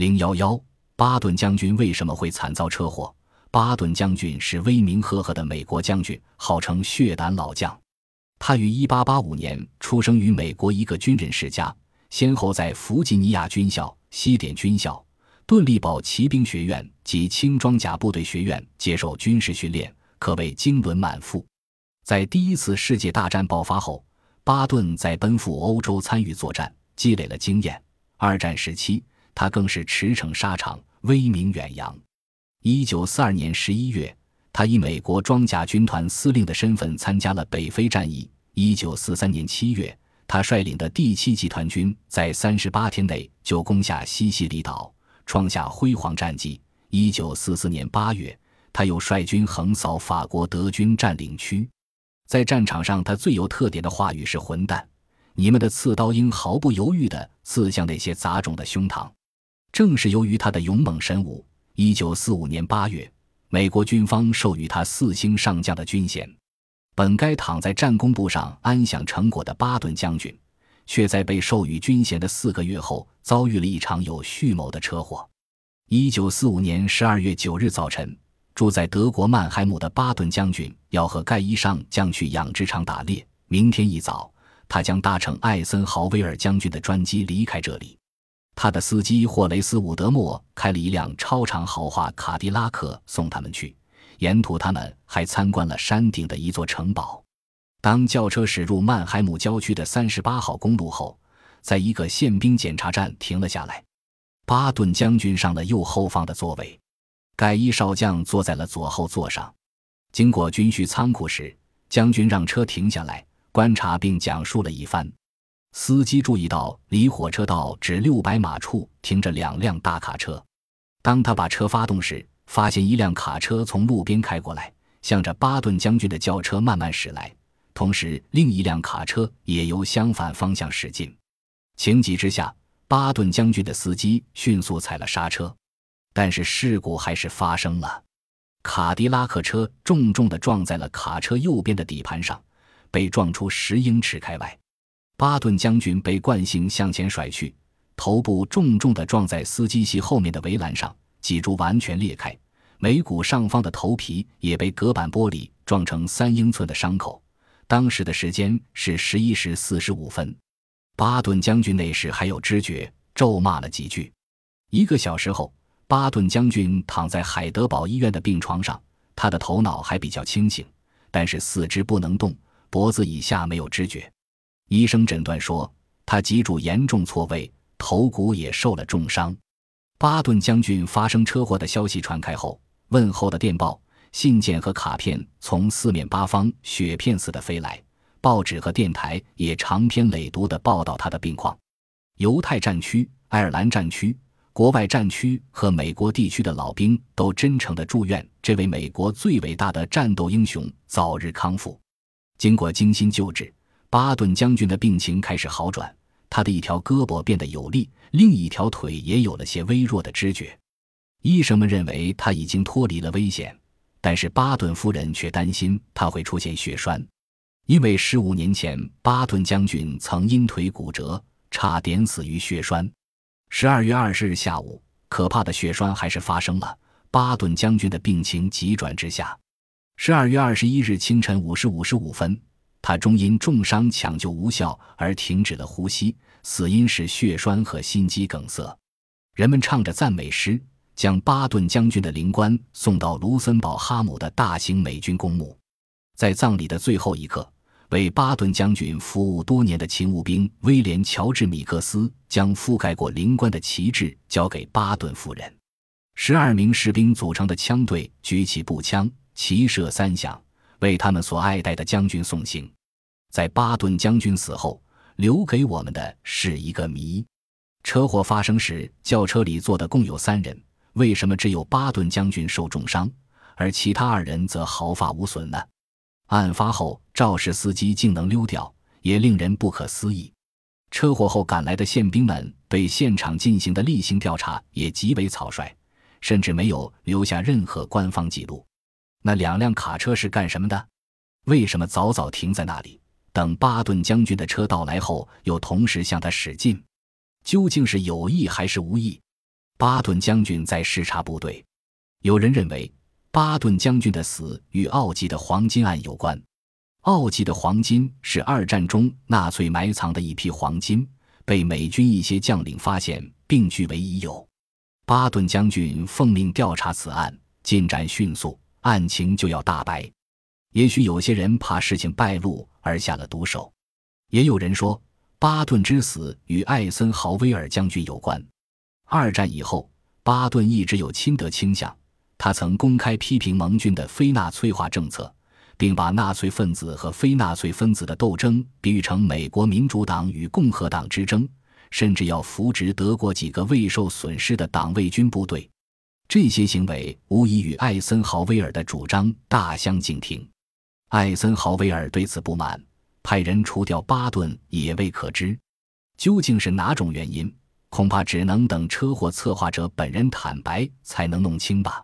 零幺幺，巴顿将军为什么会惨遭车祸？巴顿将军是威名赫赫的美国将军，号称“血胆老将”。他于一八八五年出生于美国一个军人世家，先后在弗吉尼亚军校、西点军校、顿利堡骑兵学院及轻装甲部队学院接受军事训练，可谓经纶满腹。在第一次世界大战爆发后，巴顿在奔赴欧洲参与作战，积累了经验。二战时期，他更是驰骋沙场，威名远扬。一九四二年十一月，他以美国装甲军团司令的身份参加了北非战役。一九四三年七月，他率领的第七集团军在三十八天内就攻下西西里岛，创下辉煌战绩。一九四四年八月，他又率军横扫法国德军占领区。在战场上，他最有特点的话语是“混蛋”，你们的刺刀应毫不犹豫地刺向那些杂种的胸膛。正是由于他的勇猛神武。一九四五年八月，美国军方授予他四星上将的军衔。本该躺在战功簿上安享成果的巴顿将军，却在被授予军衔的四个月后遭遇了一场有蓄谋的车祸。一九四五年十二月九日早晨，住在德国曼海姆的巴顿将军要和盖伊上将去养殖场打猎。明天一早，他将搭乘艾森豪威尔将军的专机离开这里。他的司机霍雷斯·伍德莫开了一辆超长豪华卡迪拉克送他们去，沿途他们还参观了山顶的一座城堡。当轿车驶入曼海姆郊区的三十八号公路后，在一个宪兵检查站停了下来。巴顿将军上了右后方的座位，盖伊少将坐在了左后座上。经过军需仓库时，将军让车停下来观察并讲述了一番。司机注意到，离火车道只六百码处停着两辆大卡车。当他把车发动时，发现一辆卡车从路边开过来，向着巴顿将军的轿车慢慢驶来。同时，另一辆卡车也由相反方向驶进。情急之下，巴顿将军的司机迅速踩了刹车，但是事故还是发生了。卡迪拉克车重重地撞在了卡车右边的底盘上，被撞出十英尺开外。巴顿将军被惯性向前甩去，头部重重地撞在司机席后面的围栏上，脊柱完全裂开，眉骨上方的头皮也被隔板玻璃撞成三英寸的伤口。当时的时间是十一时四十五分。巴顿将军那时还有知觉，咒骂了几句。一个小时后，巴顿将军躺在海德堡医院的病床上，他的头脑还比较清醒，但是四肢不能动，脖子以下没有知觉。医生诊断说，他脊柱严重错位，头骨也受了重伤。巴顿将军发生车祸的消息传开后，问候的电报、信件和卡片从四面八方雪片似的飞来，报纸和电台也长篇累牍地报道他的病况。犹太战区、爱尔兰战区、国外战区和美国地区的老兵都真诚地祝愿这位美国最伟大的战斗英雄早日康复。经过精心救治。巴顿将军的病情开始好转，他的一条胳膊变得有力，另一条腿也有了些微弱的知觉。医生们认为他已经脱离了危险，但是巴顿夫人却担心他会出现血栓，因为十五年前巴顿将军曾因腿骨折，差点死于血栓。十二月二十日下午，可怕的血栓还是发生了，巴顿将军的病情急转直下。十二月二十一日清晨五时五十五分。他终因重伤抢救无效而停止了呼吸，死因是血栓和心肌梗塞。人们唱着赞美诗，将巴顿将军的灵棺送到卢森堡哈姆的大型美军公墓。在葬礼的最后一刻，为巴顿将军服务多年的勤务兵威廉·乔治·米克斯将覆盖过灵棺的旗帜交给巴顿夫人。十二名士兵组成的枪队举起步枪，齐射三响。为他们所爱戴的将军送行，在巴顿将军死后，留给我们的是一个谜。车祸发生时，轿车里坐的共有三人，为什么只有巴顿将军受重伤，而其他二人则毫发无损呢？案发后，肇事司机竟能溜掉，也令人不可思议。车祸后赶来的宪兵们对现场进行的例行调查也极为草率，甚至没有留下任何官方记录。那两辆卡车是干什么的？为什么早早停在那里，等巴顿将军的车到来后，又同时向他驶进？究竟是有意还是无意？巴顿将军在视察部队。有人认为，巴顿将军的死与奥吉的黄金案有关。奥吉的黄金是二战中纳粹埋藏的一批黄金，被美军一些将领发现并据为己有。巴顿将军奉命调查此案，进展迅速，案情就要大白。也许有些人怕事情败露而下了毒手，也有人说巴顿之死与艾森豪威尔将军有关。二战以后，巴顿一直有亲德倾向。他曾公开批评盟军的非纳粹化政策，并把纳粹分子和非纳粹分子的斗争比喻成美国民主党与共和党之争，甚至要扶植德国几个未受损失的党卫军部队。这些行为无疑与艾森豪威尔的主张大相径庭。艾森豪威尔对此不满，派人除掉巴顿也未可知。究竟是哪种原因？恐怕只能等车祸策划者本人坦白才能弄清吧。